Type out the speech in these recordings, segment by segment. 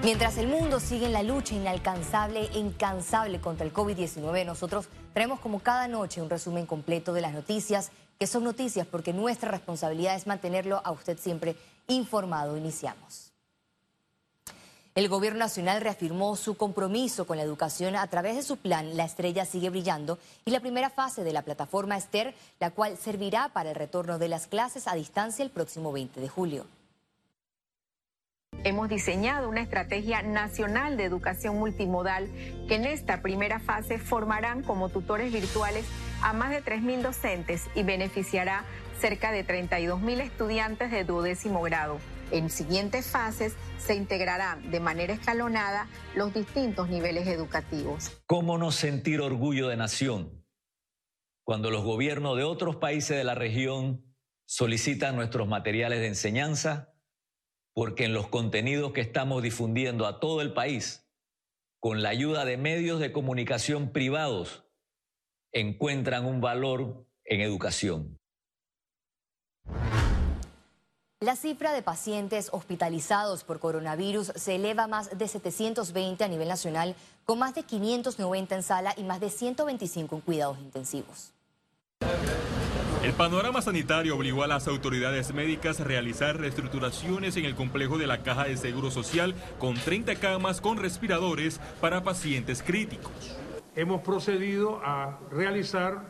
Mientras el mundo sigue en la lucha inalcanzable e incansable contra el COVID-19, nosotros traemos como cada noche un resumen completo de las noticias, que son noticias porque nuestra responsabilidad es mantenerlo a usted siempre informado. Iniciamos. El Gobierno Nacional reafirmó su compromiso con la educación a través de su plan La Estrella Sigue Brillando y la primera fase de la plataforma Esther, la cual servirá para el retorno de las clases a distancia el próximo 20 de julio. Hemos diseñado una estrategia nacional de educación multimodal que en esta primera fase formarán como tutores virtuales a más de 3.000 docentes y beneficiará cerca de 32.000 estudiantes de duodécimo grado. En siguientes fases se integrarán de manera escalonada los distintos niveles educativos. ¿Cómo no sentir orgullo de nación cuando los gobiernos de otros países de la región solicitan nuestros materiales de enseñanza? Porque en los contenidos que estamos difundiendo a todo el país, con la ayuda de medios de comunicación privados, encuentran un valor en educación. La cifra de pacientes hospitalizados por coronavirus se eleva a más de 720 a nivel nacional, con más de 590 en sala y más de 125 en cuidados intensivos. El panorama sanitario obligó a las autoridades médicas a realizar reestructuraciones en el complejo de la Caja de Seguro Social con 30 camas con respiradores para pacientes críticos. Hemos procedido a realizar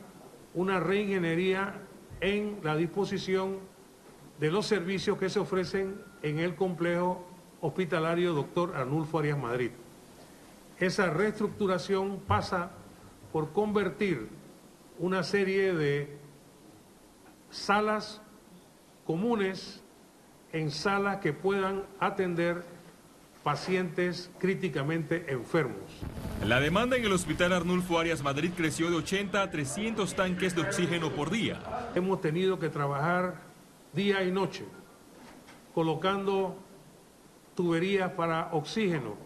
una reingeniería en la disposición de los servicios que se ofrecen en el complejo hospitalario Dr. Arnulfo Arias Madrid. Esa reestructuración pasa por convertir una serie de salas comunes en salas que puedan atender pacientes críticamente enfermos. La demanda en el Hospital Arnulfo Arias Madrid creció de 80 a 300 tanques de oxígeno por día. Hemos tenido que trabajar día y noche colocando tuberías para oxígeno,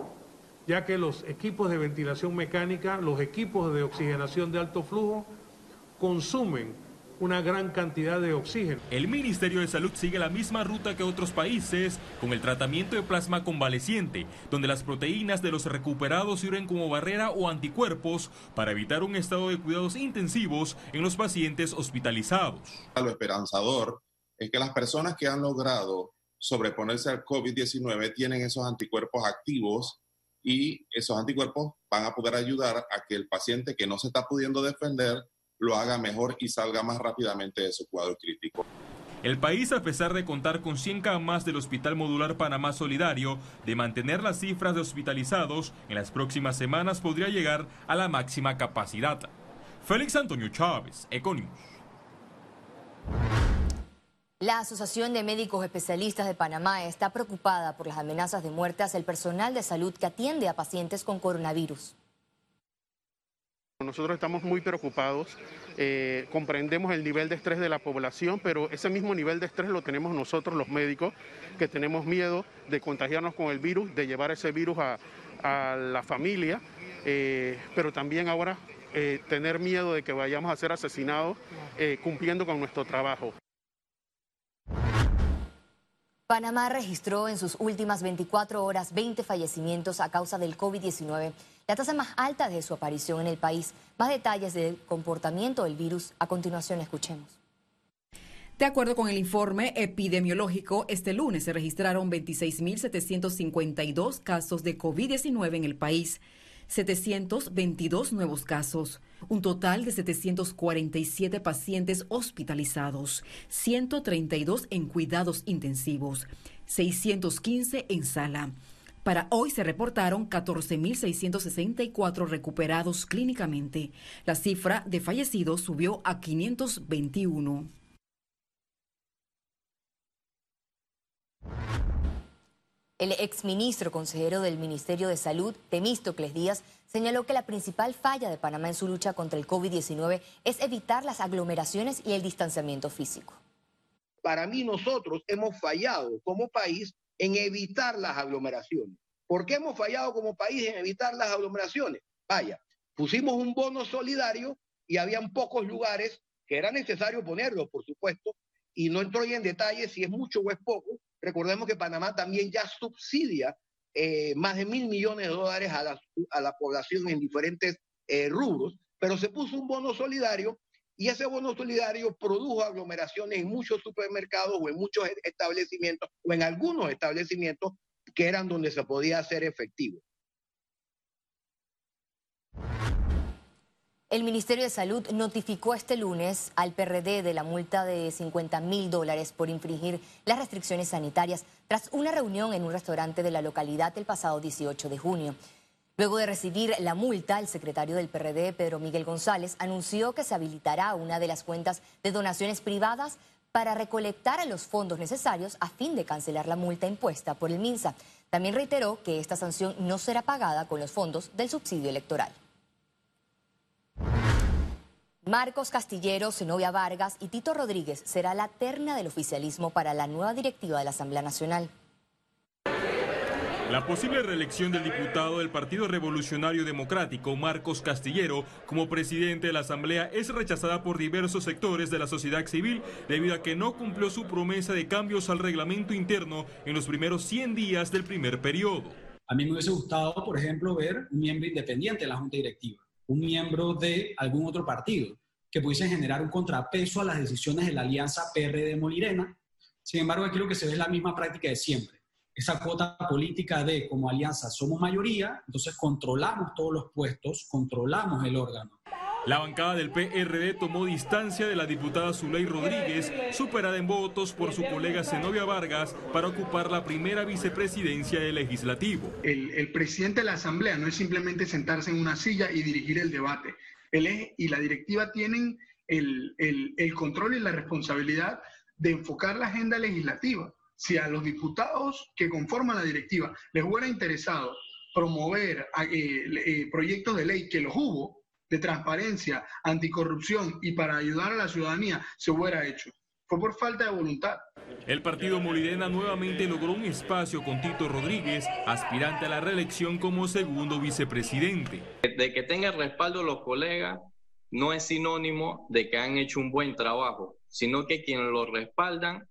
ya que los equipos de ventilación mecánica, los equipos de oxigenación de alto flujo consumen una gran cantidad de oxígeno. El Ministerio de Salud sigue la misma ruta que otros países con el tratamiento de plasma convaleciente, donde las proteínas de los recuperados sirven como barrera o anticuerpos para evitar un estado de cuidados intensivos en los pacientes hospitalizados. Lo esperanzador es que las personas que han logrado sobreponerse al COVID-19 tienen esos anticuerpos activos y esos anticuerpos van a poder ayudar a que el paciente que no se está pudiendo defender lo haga mejor y salga más rápidamente de su cuadro crítico. El país, a pesar de contar con 100 camas del Hospital Modular Panamá Solidario, de mantener las cifras de hospitalizados, en las próximas semanas podría llegar a la máxima capacidad. Félix Antonio Chávez, Econius. La Asociación de Médicos Especialistas de Panamá está preocupada por las amenazas de muerte hacia el personal de salud que atiende a pacientes con coronavirus. Nosotros estamos muy preocupados, eh, comprendemos el nivel de estrés de la población, pero ese mismo nivel de estrés lo tenemos nosotros los médicos, que tenemos miedo de contagiarnos con el virus, de llevar ese virus a, la familia, eh, pero también ahora eh, tener miedo de que vayamos a ser asesinados cumpliendo con nuestro trabajo. Panamá registró en sus últimas 24 horas 20 fallecimientos a causa del COVID-19, la tasa más alta de su aparición en el país. Más detalles del comportamiento del virus a continuación escuchemos. De acuerdo con el informe epidemiológico, este lunes se registraron 26.752 casos de COVID-19 en el país. 722 nuevos casos, un total de 747 pacientes hospitalizados, 132 en cuidados intensivos, 615 en sala. Para hoy se reportaron 14.664 recuperados clínicamente. La cifra de fallecidos subió a 521. El exministro consejero del Ministerio de Salud, Temístocles Díaz, señaló que la principal falla de Panamá en su lucha contra el COVID-19 es evitar las aglomeraciones y el distanciamiento físico. Para mí nosotros hemos fallado como país en evitar las aglomeraciones. ¿Por qué hemos fallado como país en evitar las aglomeraciones? Vaya, pusimos un bono solidario y habían pocos lugares que era necesario ponerlo, por supuesto, y no entro en detalle si es mucho o es poco, Recordemos que Panamá también ya subsidia eh, más de mil millones de dólares a la, a la población en diferentes eh, rubros, pero se puso un bono solidario y ese bono solidario produjo aglomeraciones en muchos supermercados o en muchos establecimientos o en algunos establecimientos que eran donde se podía hacer efectivo. El Ministerio de Salud notificó este lunes al PRD de la multa de 50 mil dólares por infringir las restricciones sanitarias tras una reunión en un restaurante de la localidad el pasado 18 de junio. Luego de recibir la multa, el secretario del PRD, Pedro Miguel González, anunció que se habilitará una de las cuentas de donaciones privadas para recolectar los fondos necesarios a fin de cancelar la multa impuesta por el MINSA. También reiteró que esta sanción no será pagada con los fondos del subsidio electoral. Marcos Castillero, Zenobia Vargas y Tito Rodríguez será la terna del oficialismo para la nueva directiva de la Asamblea Nacional. La posible reelección del diputado del Partido Revolucionario Democrático, Marcos Castillero, como presidente de la Asamblea es rechazada por diversos sectores de la sociedad civil debido a que no cumplió su promesa de cambios al reglamento interno en los primeros 100 días del primer periodo. A mí me hubiese gustado, por ejemplo, ver un miembro independiente de la Junta Directiva, un miembro de algún otro partido, que pudiese generar un contrapeso a las decisiones de la alianza PRD-Molirena. Sin embargo, aquí lo que se ve es la misma práctica de siempre esa cuota política de como alianza somos mayoría, entonces controlamos todos los puestos, controlamos el órgano. La bancada del PRD tomó distancia de la diputada Zuley Rodríguez, superada en votos por su colega Zenobia Vargas, para ocupar la primera vicepresidencia del legislativo. El, presidente de la Asamblea no es simplemente sentarse en una silla y dirigir el debate. Él y la directiva tienen el, el control y la responsabilidad de enfocar la agenda legislativa si a los diputados que conforman la directiva les hubiera interesado promover eh, eh, proyectos de ley que los hubo de transparencia, anticorrupción y para ayudar a la ciudadanía, se hubiera hecho. Fue por falta de voluntad. El partido Molirena nuevamente logró un espacio con Tito Rodríguez, aspirante a la reelección como segundo vicepresidente. De que tenga el respaldo los colegas no es sinónimo de que han hecho un buen trabajo, sino que quienes lo respaldan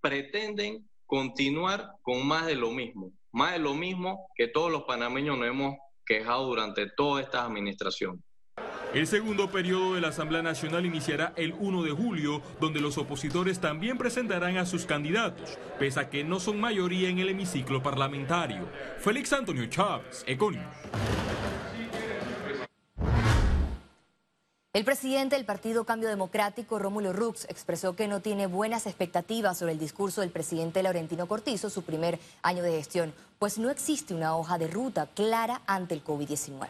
pretenden continuar con más de lo mismo, más de lo mismo que todos los panameños nos hemos quejado durante toda esta administración. El segundo periodo de la Asamblea Nacional iniciará el 1 de julio, donde los opositores también presentarán a sus candidatos, pese a que no son mayoría en el hemiciclo parlamentario. Félix Antonio Chávez, Econius. El presidente del Partido Cambio Democrático, Rómulo Rux, expresó que no tiene buenas expectativas sobre el discurso del presidente Laurentino Cortizo, su primer año de gestión, pues no existe una hoja de ruta clara ante el COVID-19.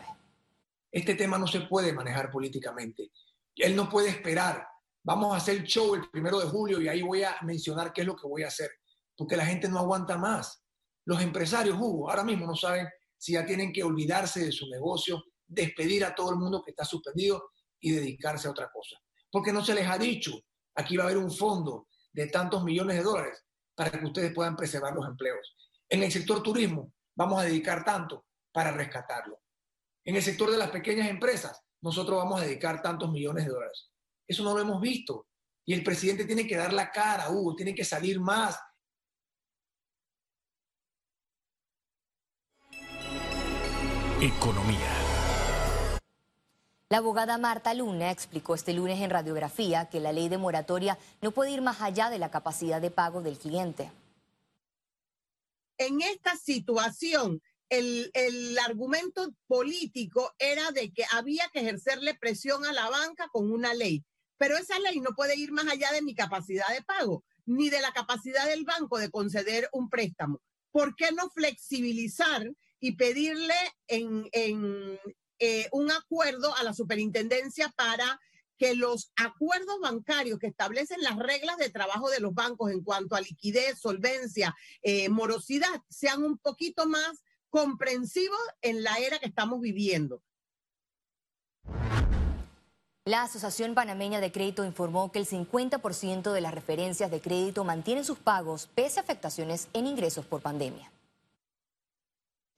Este tema no se puede manejar políticamente. Él no puede esperar. Vamos a hacer el show el primero de julio y ahí voy a mencionar qué es lo que voy a hacer, porque la gente no aguanta más. Los empresarios, Hugo, ahora mismo no saben si ya tienen que olvidarse de su negocio, despedir a todo el mundo que está suspendido y dedicarse a otra cosa. Porque no se les ha dicho, aquí va a haber un fondo de tantos millones de dólares para que ustedes puedan preservar los empleos. En el sector turismo vamos a dedicar tanto para rescatarlo. En el sector de las pequeñas empresas, nosotros vamos a dedicar tantos millones de dólares. Eso no lo hemos visto. Y el presidente tiene que dar la cara, Hugo, tiene que salir más. Economía. La abogada Marta Luna explicó este lunes en radiografía que la ley de moratoria no puede ir más allá de la capacidad de pago del cliente. En esta situación, el, argumento político era de que había que ejercerle presión a la banca con una ley, pero esa ley no puede ir más allá de mi capacidad de pago, ni de la capacidad del banco de conceder un préstamo. ¿Por qué no flexibilizar y pedirle en, en, eh, un acuerdo a la superintendencia para que los acuerdos bancarios que establecen las reglas de trabajo de los bancos en cuanto a liquidez, solvencia, eh, morosidad, sean un poquito más comprensivos en la era que estamos viviendo. La Asociación Panameña de Crédito informó que el 50% de las referencias de crédito mantienen sus pagos pese a afectaciones en ingresos por pandemia.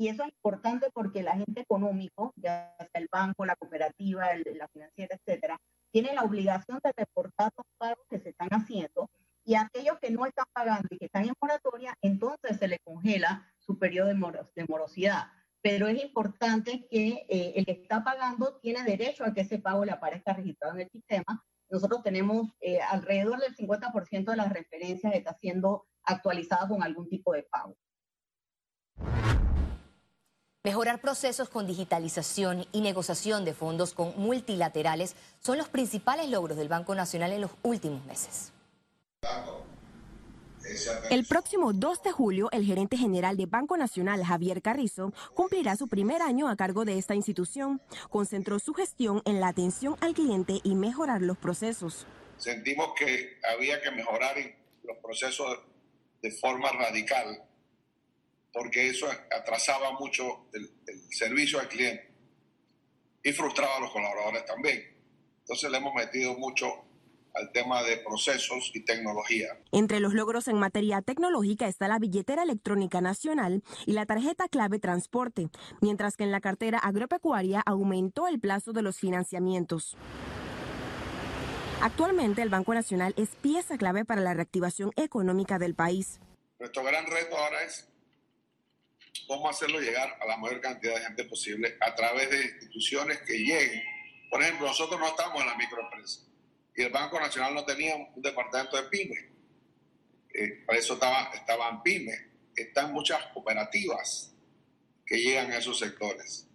Y eso es importante porque el agente económico, ya sea el banco, la cooperativa, la financiera, etcétera, tiene la obligación de reportar los pagos que se están haciendo y aquellos que no están pagando y que están en moratoria, entonces se le congela su periodo de, morosidad. Pero es importante que eh, el que está pagando tiene derecho a que ese pago le aparezca registrado en el sistema. Nosotros tenemos eh, alrededor del 50% de las referencias que está siendo actualizada con algún tipo de pago. Mejorar procesos con digitalización y negociación de fondos con multilaterales son los principales logros del Banco Nacional en los últimos meses. El próximo 2 de julio, el gerente general de Banco Nacional, Javier Carrizo, cumplirá su primer año a cargo de esta institución. Concentró su gestión en la atención al cliente y mejorar los procesos. Sentimos que había que mejorar los procesos de forma radical, porque eso atrasaba mucho el, servicio al cliente y frustraba a los colaboradores también. Entonces le hemos metido mucho al tema de procesos y tecnología. Entre los logros en materia tecnológica está la billetera electrónica nacional y la tarjeta clave transporte, mientras que en la cartera agropecuaria aumentó el plazo de los financiamientos. Actualmente el Banco Nacional es pieza clave para la reactivación económica del país. Nuestro gran reto ahora es cómo hacerlo llegar a la mayor cantidad de gente posible a través de instituciones que lleguen. Por ejemplo, nosotros no estamos en la microempresa y el Banco Nacional no tenía un departamento de pymes. Eh, por eso estaba, estaban pymes. Están muchas cooperativas que llegan a esos sectores.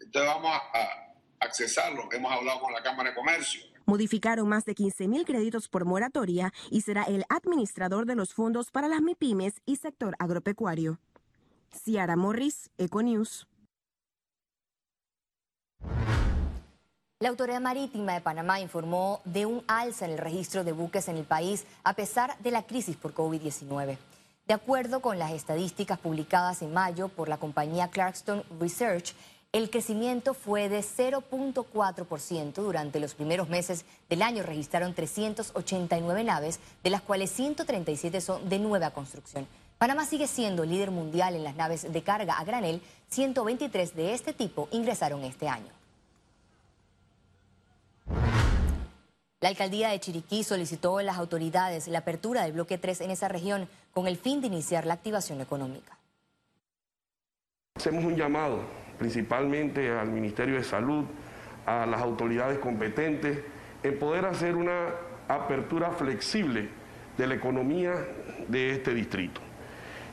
Entonces vamos a, a accesarlo. Hemos hablado con la Cámara de Comercio Modificaron más de 15 mil créditos por moratoria y será el administrador de los fondos para las MIPIMES y sector agropecuario. Ciara Morris, Econews. La Autoridad Marítima de Panamá informó de un alza en el registro de buques en el país a pesar de la crisis por COVID-19. De acuerdo con las estadísticas publicadas en mayo por la compañía Clarkston Research, el crecimiento fue de 0.4%. Durante los primeros meses del año registraron 389 naves, de las cuales 137 son de nueva construcción. Panamá sigue siendo líder mundial en las naves de carga a granel. 123 de este tipo ingresaron este año. La alcaldía de Chiriquí solicitó a las autoridades la apertura del bloque 3 en esa región con el fin de iniciar la activación económica. Hacemos un llamado principalmente al Ministerio de Salud, a las autoridades competentes, en poder hacer una apertura flexible de la economía de este distrito.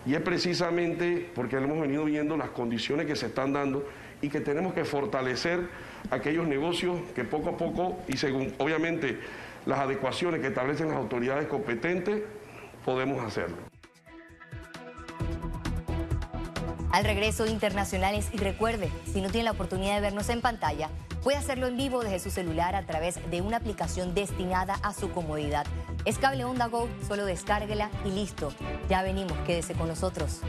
Y es precisamente porque hemos venido viendo las condiciones que se están dando y que tenemos que fortalecer aquellos negocios que poco a poco y según obviamente las adecuaciones que establecen las autoridades competentes, podemos hacerlo. al regreso internacionales y recuerde, si no tiene la oportunidad de vernos en pantalla, puede hacerlo en vivo desde su celular a través de una aplicación destinada a su comodidad. Es Cable Onda Go, solo descárguela y listo. Ya venimos, quédese con nosotros.